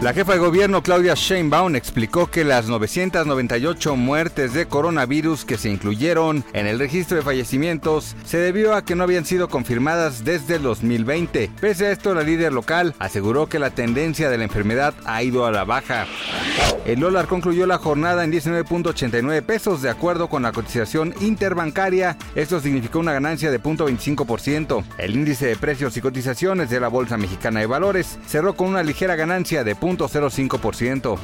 La jefa de gobierno Claudia Sheinbaum explicó que las 998 muertes de coronavirus que se incluyeron en el registro de fallecimientos se debió a que no habían sido confirmadas desde el 2020. Pese a esto, la líder local aseguró que la tendencia de la enfermedad ha ido a la baja. El dólar concluyó la jornada en 19.89 pesos de acuerdo con la cotización interbancaria. Esto significó una ganancia de 0.25%. El índice de precios y cotizaciones de la Bolsa Mexicana de Valores cerró con una ligera ganancia de 0.05%.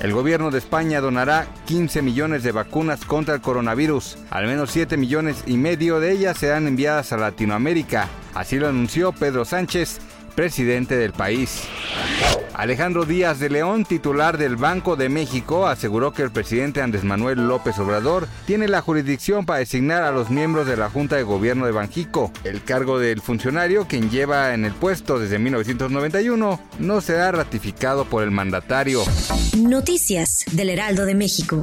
El gobierno de España donará 15 millones de vacunas contra el coronavirus. Al menos 7 millones y medio de ellas serán enviadas a Latinoamérica. Así lo anunció Pedro Sánchez, presidente del país. Alejandro Díaz de León, titular del Banco de México, aseguró que el presidente Andrés Manuel López Obrador tiene la jurisdicción para designar a los miembros de la Junta de Gobierno de Banjico. El cargo del funcionario, quien lleva en el puesto desde 1991, no será ratificado por el mandatario. Noticias del Heraldo de México.